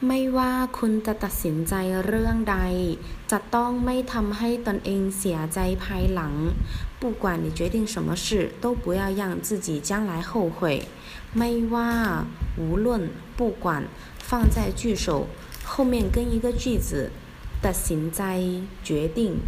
不管你决定什么事，都不要让自己将来后悔。่管无论不管放在句首，后面跟一个句子的行在决定。